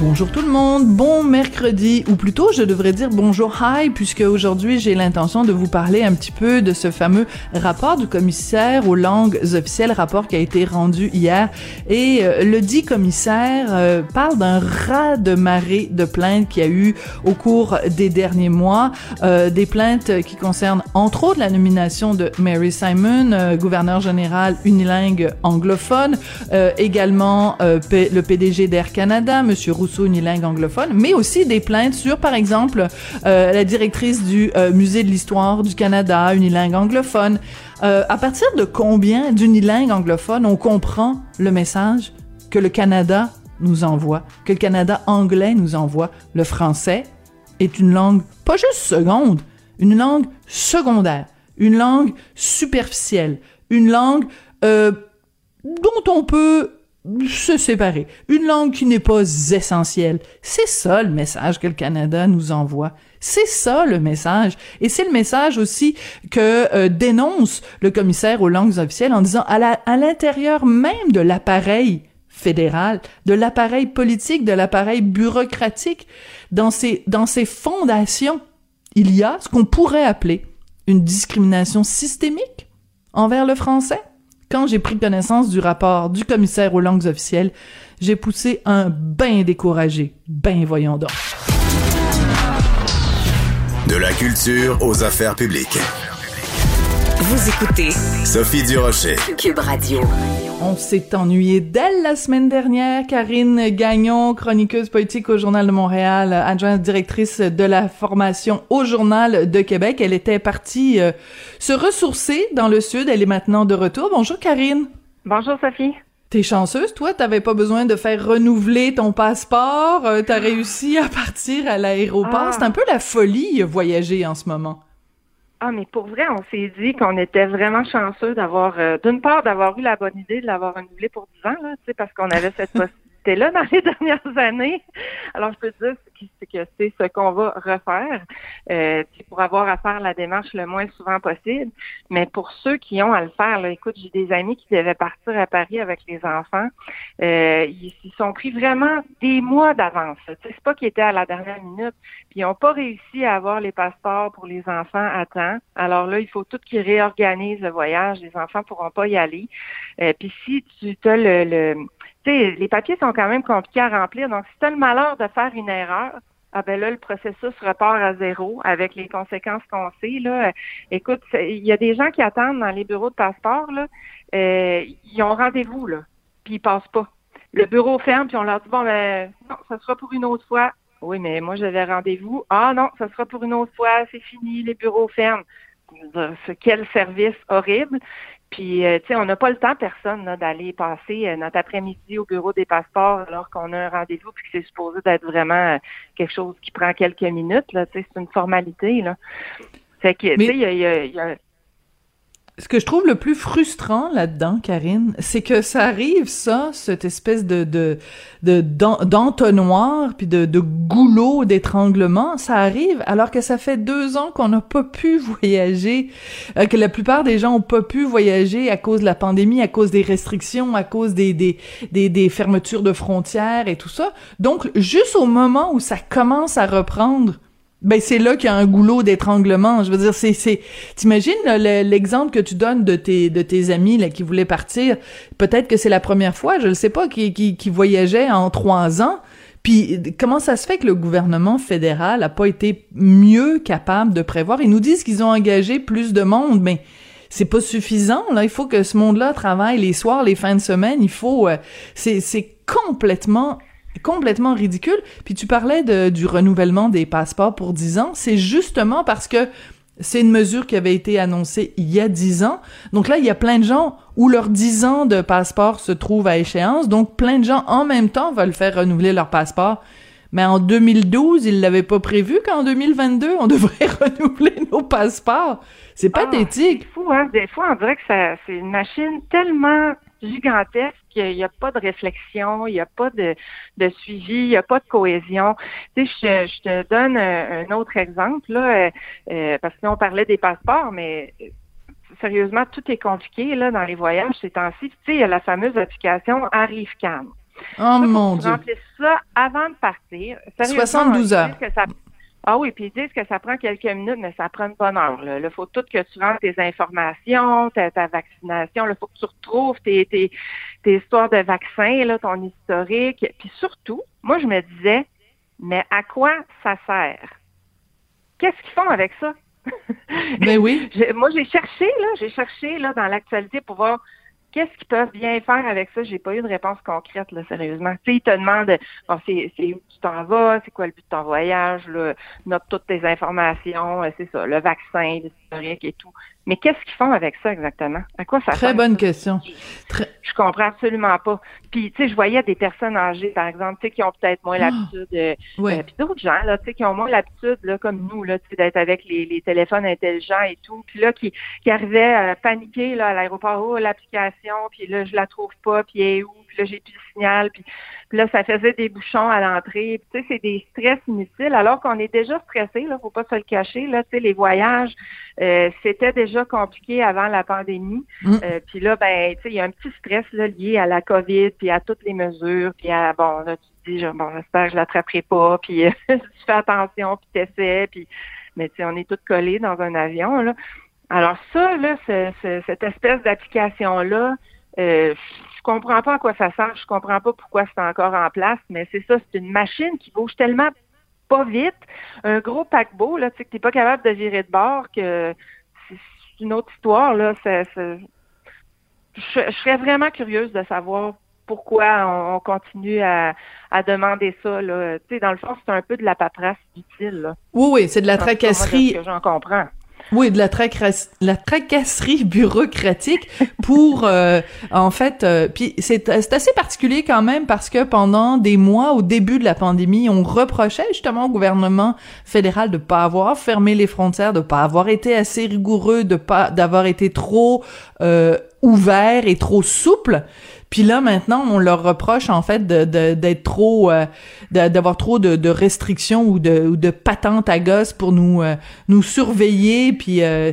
Bonjour tout le monde, bon mercredi, ou plutôt je devrais dire bonjour hi, puisque aujourd'hui j'ai l'intention de vous parler un petit peu de ce fameux rapport du commissaire aux langues officielles, rapport qui a été rendu hier. Et euh, le dit commissaire euh, parle d'un raz de marée de plaintes qu'il y a eu au cours des derniers mois, euh, des plaintes qui concernent entre autres la nomination de Mary Simon, gouverneur général unilingue anglophone, également le PDG d'Air Canada, Monsieur Rousseau, unilingue anglophone, mais aussi des plaintes sur, par exemple, euh, la directrice du euh, Musée de l'Histoire du Canada, unilingue anglophone. Euh, à partir de combien d'unilingue anglophone on comprend le message que le Canada nous envoie, que le Canada anglais nous envoie? Le français est une langue pas juste seconde, une langue secondaire, une langue superficielle, une langue dont on peut se séparer. Une langue qui n'est pas essentielle. C'est ça le message que le Canada nous envoie. C'est ça le message. Et c'est le message aussi que euh, dénonce le commissaire aux langues officielles en disant à l'intérieur même de l'appareil fédéral, de l'appareil politique, de l'appareil bureaucratique, dans ces, dans ces fondations, il y a ce qu'on pourrait appeler une discrimination systémique envers le français quand j'ai pris connaissance du rapport du commissaire aux langues officielles, j'ai poussé un bain découragé. Ben voyons donc. De la culture aux affaires publiques. Vous écoutez Sophie Durocher. Cube Radio. On s'est ennuyé d'elle la semaine dernière. Karine Gagnon, chroniqueuse politique au Journal de Montréal, adjointe directrice de la formation au Journal de Québec. Elle était partie euh, se ressourcer dans le Sud. Elle est maintenant de retour. Bonjour Karine. Bonjour Sophie. T'es chanceuse, toi, t'avais pas besoin de faire renouveler ton passeport, euh, t'as réussi à partir à l'aéroport? Ah. C'est un peu la folie voyager en ce moment. Ah, mais pour vrai, on s'est dit qu'on était vraiment chanceux d'avoir, euh, d'une part, d'avoir eu la bonne idée de l'avoir renouvelé pour 10 ans, là, parce qu'on avait cette possibilité là dans les dernières années. Alors, je peux te dire que c'est ce qu'on va refaire euh, pour avoir à faire la démarche le moins souvent possible. Mais pour ceux qui ont à le faire, là, écoute, j'ai des amis qui devaient partir à Paris avec les enfants. Euh, ils s'y sont pris vraiment des mois d'avance. C'est pas qu'ils étaient à la dernière minute. Puis ils n'ont pas réussi à avoir les passeports pour les enfants à temps. Alors là, il faut tout qu'ils réorganisent le voyage. Les enfants pourront pas y aller. Euh, puis si tu as le, le sais, les papiers sont quand même compliqués à remplir. Donc, si tu as le malheur de faire une erreur, ah ben là, le processus repart à zéro avec les conséquences qu'on sait. Là. Écoute, il y a des gens qui attendent dans les bureaux de passeport, là, euh, ils ont rendez-vous, là, puis ils passent pas. Le bureau ferme, puis on leur dit Bon ben non, ça sera pour une autre fois. Oui, mais moi j'avais rendez-vous. Ah non, ça sera pour une autre fois, c'est fini, les bureaux ferment. Quel service horrible. Puis, euh, tu sais, on n'a pas le temps, personne, d'aller passer euh, notre après-midi au bureau des passeports alors qu'on a un rendez-vous puis que c'est supposé d'être vraiment euh, quelque chose qui prend quelques minutes. Là, tu sais, c'est une formalité. Là. Fait que, tu sais, il y a, ce que je trouve le plus frustrant là-dedans, Karine, c'est que ça arrive, ça, cette espèce de de d'entonnoir puis de, de goulot d'étranglement, ça arrive alors que ça fait deux ans qu'on n'a pas pu voyager, euh, que la plupart des gens ont pas pu voyager à cause de la pandémie, à cause des restrictions, à cause des des, des fermetures de frontières et tout ça. Donc, juste au moment où ça commence à reprendre ben c'est là qu'il y a un goulot d'étranglement. Je veux dire, c'est c'est. T'imagines l'exemple que tu donnes de tes de tes amis là qui voulaient partir. Peut-être que c'est la première fois, je ne sais pas, qui qui, qui voyageaient en trois ans. Puis comment ça se fait que le gouvernement fédéral a pas été mieux capable de prévoir? Ils nous disent qu'ils ont engagé plus de monde, mais c'est pas suffisant. Là, il faut que ce monde-là travaille les soirs, les fins de semaine. Il faut. Euh, c'est c'est complètement complètement ridicule. Puis tu parlais de, du renouvellement des passeports pour 10 ans. C'est justement parce que c'est une mesure qui avait été annoncée il y a 10 ans. Donc là, il y a plein de gens où leurs 10 ans de passeport se trouvent à échéance. Donc plein de gens en même temps veulent faire renouveler leur passeport. Mais en 2012, ils l'avaient pas prévu qu'en 2022, on devrait renouveler nos passeports. C'est ah, pathétique. C'est fou, hein? Des fois, on dirait que c'est une machine tellement gigantesque, il n'y a pas de réflexion, il n'y a pas de, de suivi, il n'y a pas de cohésion. Tu sais, je, je te donne un, autre exemple, là, euh, euh, parce que on parlait des passeports, mais sérieusement, tout est compliqué là dans les voyages ces temps-ci. Tu sais, il y a la fameuse application ArriveCan. Oh mon Dieu. ça avant de partir. 72 heures. Ah oui, puis ils disent que ça prend quelques minutes, mais ça prend une bonne heure. Il faut tout que tu rentres tes informations, ta, vaccination. Il faut que tu retrouves tes, tes, tes histoires de vaccins, là, ton historique. Puis surtout, moi, je me disais, mais à quoi ça sert? Qu'est-ce qu'ils font avec ça? Ben oui. moi, j'ai cherché, là, j'ai cherché là, dans l'actualité pour voir qu'est-ce qu'ils peuvent bien faire avec ça? J'ai pas eu de réponse concrète, là, sérieusement. Tu sais, ils te demandent, bon, c'est, où tu t'en vas, c'est quoi le but de ton voyage, là, note toutes tes informations, euh, c'est ça, le vaccin, l'historique et tout. Mais qu'est-ce qu'ils font avec ça exactement? À quoi ça Très bonne question. Je comprends absolument pas. Puis, tu sais, je voyais des personnes âgées, par exemple, tu sais, qui ont peut-être moins ah! l'habitude, euh, euh, puis d'autres gens, là, tu sais, qui ont moins l'habitude, là, comme nous, là, tu sais, d'être avec les, les, téléphones intelligents et tout, puis là, qui, qui arrivaient à paniquer, là, à l'aéroport, oh, l'application, puis là, je la trouve pas, puis elle est où? Puis là, j'ai plus le signal, puis puis là, ça faisait des bouchons à l'entrée. Tu sais, c'est des stress inutiles, alors qu'on est déjà stressé, là, faut pas se le cacher. Là, tu sais, les voyages, euh, c'était déjà compliqué avant la pandémie. Mm. Euh, puis là, ben, tu sais, il y a un petit stress là, lié à la COVID, puis à toutes les mesures, puis à bon, là, tu te dis, bon, j'espère que je l'attraperai pas, puis tu fais attention, puis t'essaies, puis mais tu sais, on est tous collés dans un avion, là. Alors ça, là, cette espèce d'application-là, euh, je comprends pas à quoi ça sert, je comprends pas pourquoi c'est encore en place, mais c'est ça, c'est une machine qui bouge tellement pas vite, un gros paquebot, là, tu sais, que t'es pas capable de virer de bord, que c'est une autre histoire, là, je, serais vraiment curieuse de savoir pourquoi on, continue à, demander ça. Là. Tu sais, dans le fond, c'est un peu de la paperasse utile. Oui, oui, c'est de la tracasserie. J'en comprends. Oui, de la, la tracasserie bureaucratique pour, euh, en fait, euh, puis c'est assez particulier quand même parce que pendant des mois, au début de la pandémie, on reprochait justement au gouvernement fédéral de pas avoir fermé les frontières, de pas avoir été assez rigoureux, de pas d'avoir été trop euh, ouvert et trop souple. Puis là, maintenant, on leur reproche en fait de, d'être trop, euh, d'avoir trop de, de, restrictions ou de, ou de patentes à gosse pour nous, euh, nous surveiller. Puis, euh,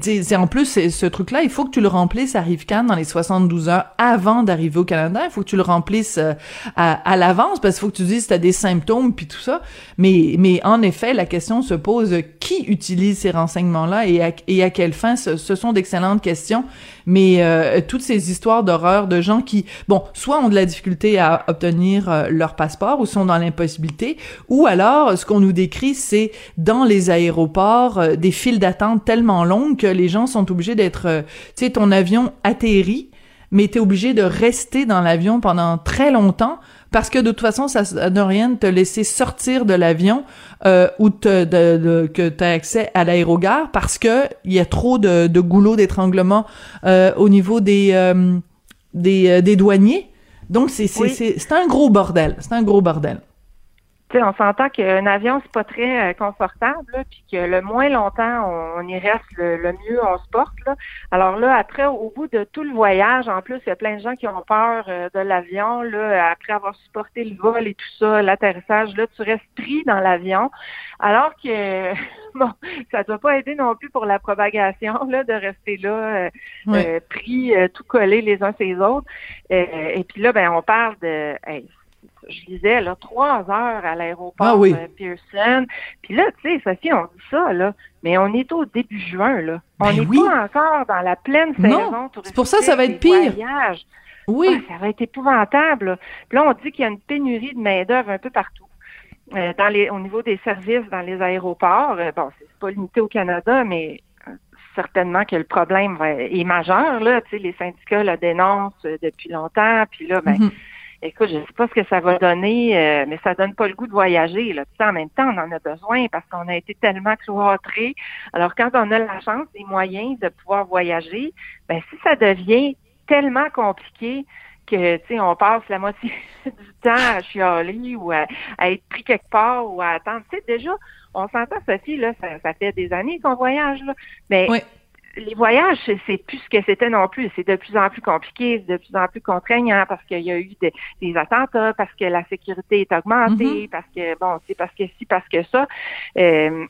c'est en plus ce truc-là, il faut que tu le remplisses à Rivcan dans les 72 heures avant d'arriver au Canada. Il faut que tu le remplisses euh, à, à l'avance parce qu'il faut que tu dises si t'as des symptômes puis tout ça. Mais, mais en effet, la question se pose qui utilise ces renseignements-là et à, et à quelle fin? Ce, ce sont d'excellentes questions. Mais toutes ces histoires d'horreur de gens qui, bon, soit ont de la difficulté à obtenir euh, leur passeport ou sont dans l'impossibilité, ou alors ce qu'on nous décrit, c'est dans les aéroports euh, des files d'attente tellement longues que les gens sont obligés d'être, euh, tu sais, ton avion atterrit, mais t'es obligé de rester dans l'avion pendant très longtemps parce que de toute façon, ça ne rien de te laisser sortir de l'avion euh, ou te, de, que tu as accès à l'aérogare parce que il y a trop de, de goulots d'étranglement euh, au niveau des, des, euh, des douaniers. Donc, c'est c'est un gros bordel. C'est un gros bordel. Sais, on s'entend qu'un avion, c'est pas très euh, confortable, puis que le moins longtemps on, y reste, le, mieux on se porte. Là. Alors là, après, au bout de tout le voyage, en plus, il y a plein de gens qui ont peur euh, de l'avion. Là, après avoir supporté le vol et tout ça, l'atterrissage, là, tu restes pris dans l'avion. Alors que bon, ça ne doit pas aider non plus pour la propagation là, de rester là, euh, euh, pris, euh, tout collé les uns ces autres. et puis là, ben, on parle de je disais, là, trois heures à l'aéroport ah Pearson. Puis là, tu sais, Sophie, on dit ça, là, mais on est au début juin, là. On n'est ben pas encore dans la pleine saison C'est pour ça que ça va être pire. Oui. Ah, ça va être épouvantable. Puis là, on dit qu'il y a une pénurie de main-d'œuvre un peu partout. Euh, dans les, au niveau des services dans les aéroports, euh, bon, c'est pas limité au Canada, mais euh, certainement que le problème est majeur. Là, tu sais, les syndicats le dénoncent depuis longtemps, puis là, ben, mm-hmm. Écoute, je sais pas ce que ça va donner, mais ça donne pas le goût de voyager. Là. en même temps, on en a besoin parce qu'on a été tellement cloîtrés. Alors, quand on a la chance, les moyens de pouvoir voyager, ben si ça devient tellement compliqué, que, tu sais, on passe la moitié du temps à chialer ou à, être pris quelque part ou à attendre. Tu sais, déjà, on s'entend, Sophie, là, ça, fait des années qu'on voyage, là. Mais les voyages, c'est plus ce que c'était non plus. C'est de plus en plus compliqué, de plus en plus contraignant parce qu'il y a eu des, attentats, parce que la sécurité est augmentée, mm-hmm. parce que bon, c'est parce que si, parce que ça. Euh,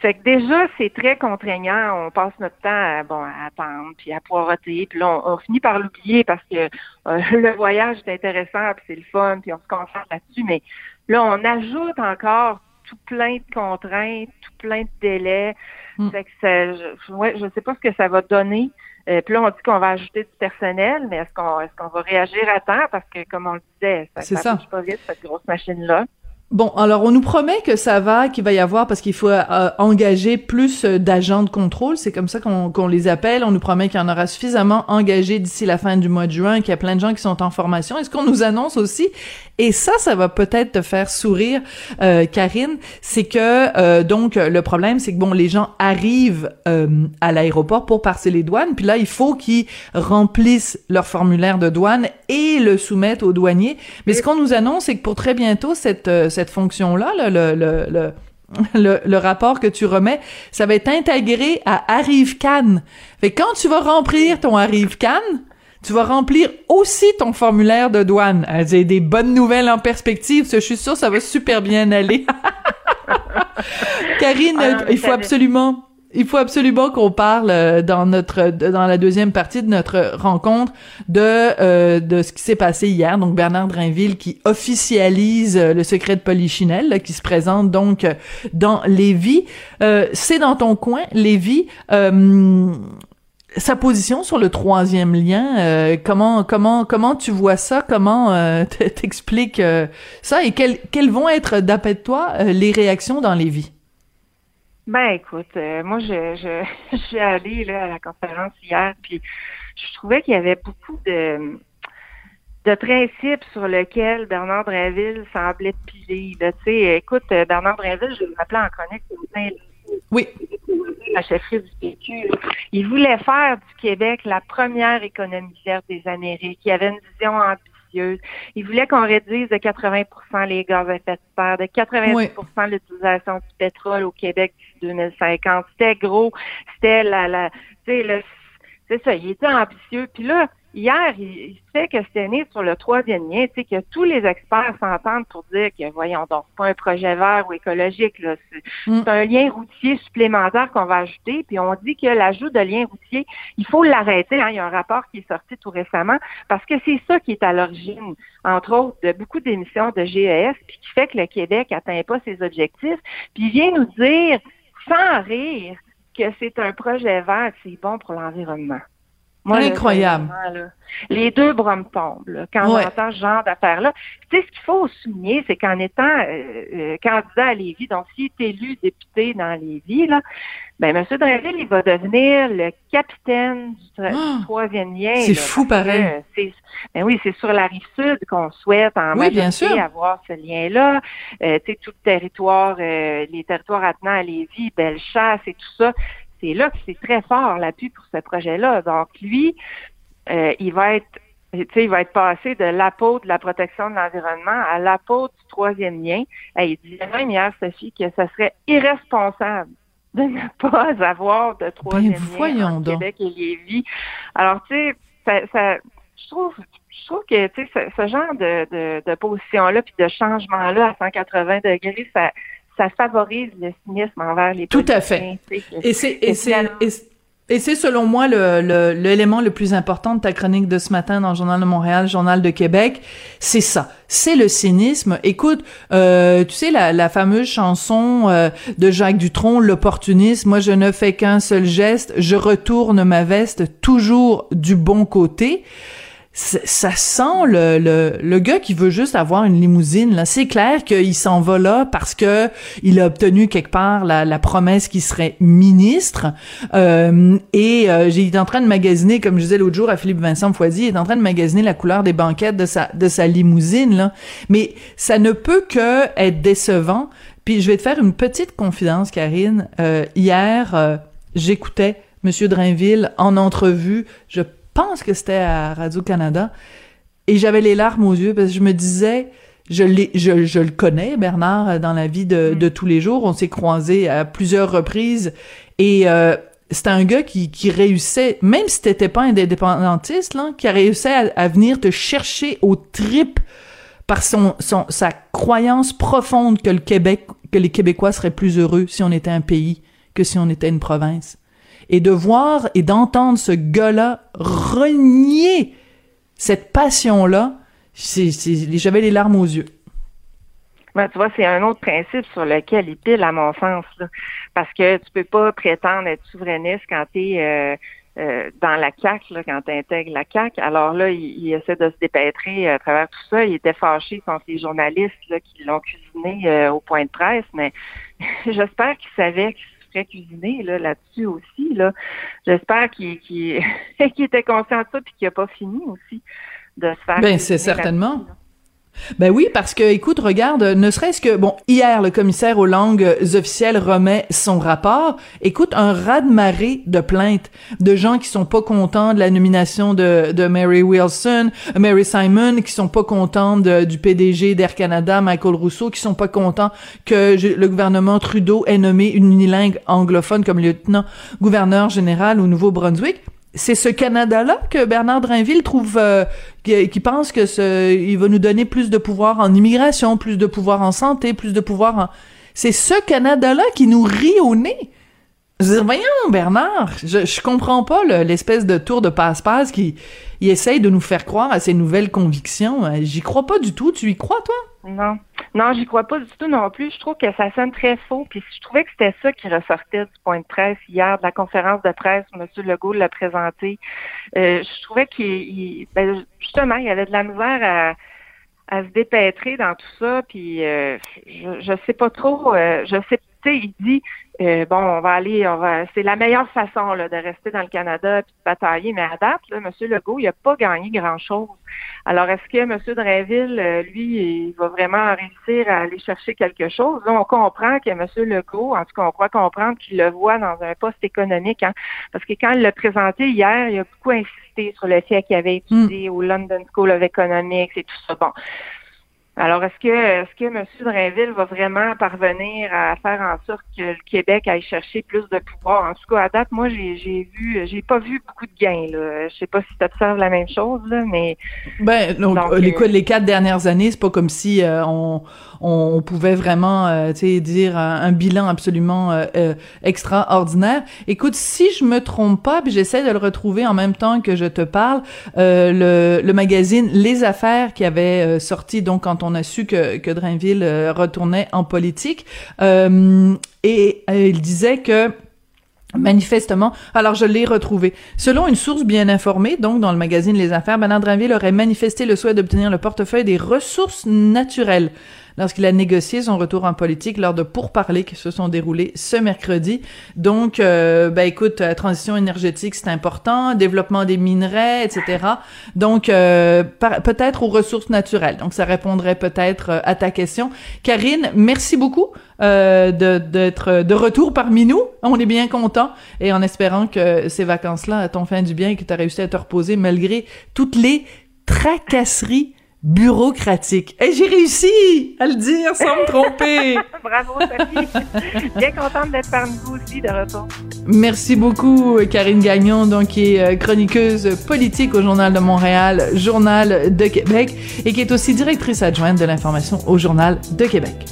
fait que déjà, c'est très contraignant. On passe notre temps à, bon, à attendre, puis à poireauter, puis là, on, finit par l'oublier parce que euh, le voyage est intéressant, puis c'est le fun, puis on se concentre là-dessus. Mais là, on ajoute encore tout plein de contraintes, tout plein de délais. Mm. Fait que ça, je, ouais, je sais pas ce que ça va donner. Euh, puis là, on dit qu'on va ajouter du personnel, mais est-ce qu'on est-ce qu'on va réagir à temps? Parce que, comme on le disait, ça, ça. pas vite, cette grosse machine-là. Bon, alors on nous promet que ça va, qu'il va y avoir, parce qu'il faut euh, engager plus euh, d'agents de contrôle, c'est comme ça qu'on les appelle. On nous promet qu'il y en aura suffisamment engagés d'ici la fin du mois de juin, qu'il y a plein de gens qui sont en formation. Est-ce qu'on nous annonce aussi, et ça, ça va peut-être te faire sourire, euh, Karine, c'est que donc le problème, c'est que bon, les gens arrivent à l'aéroport pour passer les douanes, puis là, il faut qu'ils remplissent leur formulaire de douane et le soumettent aux douaniers. Mais ce qu'on nous annonce, c'est que pour très bientôt, cette cette fonction-là, le, le, le, le, rapport que tu remets, ça va être intégré à Arrive Cannes. Fait quand tu vas remplir ton Arrive Cannes, tu vas remplir aussi ton formulaire de douane. J'ai des bonnes nouvelles en perspective, je suis sûre ça va super bien aller. Karine, ah il faut absolument il faut absolument qu'on parle euh, dans notre dans la deuxième partie de notre rencontre de euh, de ce qui s'est passé hier. Donc Bernard Drinville qui officialise euh, le secret de Polichinelle, qui se présente donc dans Lévis. C'est dans ton coin, Lévis. sa position sur le troisième lien, comment comment comment tu vois ça? Comment t'expliques ça? Et quelles quelles vont être d'après toi les réactions dans Lévis? Ben écoute, euh, moi je, je, je suis allée là, à la conférence hier, puis je trouvais qu'il y avait beaucoup de de principes sur lesquels Bernard Drinville semblait piler. Tu sais, écoute, Bernard Drinville, je le rappelais en chronique oui. la chefferie du PQ. Il voulait faire du Québec la première économie verte des Amériques. Il avait une vision ambitieuse il voulait qu'on réduise de 80% les gaz à effet de serre, de 90% l'utilisation du pétrole au Québec d'ici 2050. C'était gros, c'était la, la, tu sais, c'est ça, il était ambitieux. Puis là, Hier, il, sait que c'était né sur le troisième lien, tu sais, que tous les experts s'entendent pour dire que, voyons donc, pas un projet vert ou écologique, là, mm. c'est un lien routier supplémentaire qu'on va ajouter, puis on dit que l'ajout de lien routier, il faut l'arrêter, hein, il y a un rapport qui est sorti tout récemment, parce que c'est ça qui est à l'origine, entre autres, de beaucoup d'émissions de GES, puis qui fait que le Québec atteint pas ses objectifs, puis il vient nous dire, sans rire, que c'est un projet vert, c'est bon pour l'environnement. Incroyable. les deux bras me tombent quand on entend ce genre d'affaires-là. Tu sais, ce qu'il faut souligner, c'est qu'en étant euh, euh, candidat à Lévis, donc s'il est élu député dans Lévis, là, ben M. Dreville, il va devenir le capitaine du, ah! troisième lien. C'est fou pareil. ben oui, c'est sur la rive sud qu'on souhaite en oui, bien sûr. avoir ce lien-là. Euh, tu sais, tout le territoire, les territoires attenants à Lévis, Bellechasse et tout ça, c'est là que c'est très fort l'appui pour ce projet-là. Donc lui, euh, il va être il va être passé de l'apôtre de la protection de l'environnement à l'apôtre du troisième lien. il disait même hier, Sophie, que ce serait irresponsable de ne pas avoir de troisième ben, lien au Québec et Lévis. Alors, tu sais, ça, ça, je trouve je trouve que tu sais, ce, ce, genre de, de, de position-là puis de changement-là à 180 degrés, ça, ça favorise le cynisme envers les Tout à fait. Et c'est et c'est selon moi le l'élément le, plus important de ta chronique de ce matin dans le Journal de Montréal, Journal de Québec, c'est ça, c'est le cynisme. Écoute, euh, tu sais la, la fameuse chanson euh, de Jacques Dutronc, l'opportunisme. Moi, je ne fais qu'un seul geste, je retourne ma veste toujours du bon côté ça sent le, le, le, gars qui veut juste avoir une limousine. Là, c'est clair qu'il s'en va là parce que il a obtenu quelque part la, la promesse qu'il serait ministre. Euh, et euh, j'ai été en train de magasiner, comme je disais l'autre jour à Philippe Vincent Foisy, il est en train de magasiner la couleur des banquettes de sa de sa limousine. Là, mais ça ne peut que être décevant. Puis je vais te faire une petite confidence, Karine. Euh, hier, euh, j'écoutais Monsieur Drainville en entrevue. Je pense que c'était à Radio-Canada, et j'avais les larmes aux yeux parce que je me disais, je, je, je le connais, Bernard, dans la vie de, mm. de tous les jours. On s'est croisés à plusieurs reprises et euh, c'était un gars qui, qui réussissait, même si t'étais pas indépendantiste, là, qui a réussi à, venir te chercher au trip par son, son, sa croyance profonde que le Québec, que les Québécois seraient plus heureux si on était un pays que si on était une province. Et de voir et d'entendre ce gars-là renier cette passion-là, j'avais les larmes aux yeux. Ben, tu vois, c'est un autre principe sur lequel il pile, à mon sens. parce que tu peux pas prétendre être souverainiste quand tu es euh, euh, dans la CAQ, là, quand tu intègres la CAQ. Alors là, il, essaie de se dépêtrer à travers tout ça. Il était fâché contre les journalistes là, qui l'ont cuisiné euh, au point de presse, mais j'espère qu'il savait qu'il se ferait cuisiner là, là-dessus aussi. Là. J'espère qu'il, qu'il, était conscient de ça et qu'il n'a pas fini aussi de se faire. Ben, c'est certainement. Ben oui, parce que, écoute, regarde, ne serait-ce que, bon, hier, le commissaire aux langues officielles remet son rapport. Écoute, un raz-de-marée de plaintes de gens qui sont pas contents de la nomination de, de Mary Wilson, Mary Simon, qui sont pas contents du PDG d'Air Canada, Michael Rousseau, qui sont pas contents que le gouvernement Trudeau ait nommé une unilingue anglophone comme lieutenant gouverneur général au Nouveau-Brunswick c'est ce Canada-là que Bernard Drinville trouve, euh, qui, pense que ce, il va nous donner plus de pouvoir en immigration, plus de pouvoir en santé, plus de pouvoir en... C'est ce Canada-là qui nous rit au nez. Je dire, voyons, Bernard, je, je comprends pas l'espèce de tour de passe-passe qui essaye de nous faire croire à ses nouvelles convictions. J'y crois pas du tout. Tu y crois, toi? Non. Non, j'y crois pas du tout non plus. Je trouve que ça sonne très faux. Puis je trouvais que c'était ça qui ressortait du point de presse hier, de la conférence de presse où M. Legault l'a présenté. Euh, je trouvais qu'il, ben, justement, il y avait de la misère à, se dépêtrer dans tout ça. Puis euh, je, je sais pas trop. je sais, tu sais, il dit euh, bon, on va aller, on va. C'est la meilleure façon là, de rester dans le Canada et de batailler. Mais à date, là, M. Legault, il n'a pas gagné grand-chose. Alors, est-ce que M. Dreville, euh, lui, il va vraiment réussir à aller chercher quelque chose? Là, on comprend que M. Legault, en tout cas, on croit comprendre qu'il le voit dans un poste économique. Hein, parce que quand il l'a présenté hier, il a beaucoup insisté sur le fait qu'il avait étudié au London School of Economics et tout ça. Bon. Alors, est-ce que est-ce que M. Drainville va vraiment parvenir à faire en sorte que le Québec aille chercher plus de pouvoir? En tout cas, à date, moi, j'ai, j'ai vu, j'ai pas vu beaucoup de gains. Là. Je sais pas si tu observes la même chose, là, mais. Ben, donc, les, euh, les quatre dernières années, c'est pas comme si euh, on, on, pouvait vraiment, euh, tu sais, dire un, bilan absolument euh, euh, extraordinaire. Écoute, si je me trompe pas, puis j'essaie de le retrouver en même temps que je te parle, le, le magazine Les Affaires qui avait sorti donc quand on a su que, que Drainville retournait en politique, et il disait que Manifestement, alors je l'ai retrouvé. Selon une source bien informée, donc dans le magazine Les Affaires, Bernard Drinville aurait manifesté le souhait d'obtenir le portefeuille des ressources naturelles lorsqu'il a négocié son retour en politique lors de pourparlers qui se sont déroulés ce mercredi. Donc, euh, ben écoute, euh, transition énergétique, c'est important, développement des minerais, etc. Donc, euh, peut-être aux ressources naturelles. Donc, ça répondrait peut-être euh, à ta question. Karine, merci beaucoup euh, d'être de, retour parmi nous. On est bien content et en espérant que ces vacances-là t'ont fait du bien et que tu as réussi à te reposer malgré toutes les tracasseries bureaucratique. Et j'ai réussi à le dire sans me tromper. Bravo, Sophie. Bien contente d'être parmi vous aussi de retour. Merci beaucoup, Karine Gagnon, donc, qui est euh, chroniqueuse politique au Journal de Montréal, Journal de Québec, et qui est aussi directrice adjointe de l'information au Journal de Québec.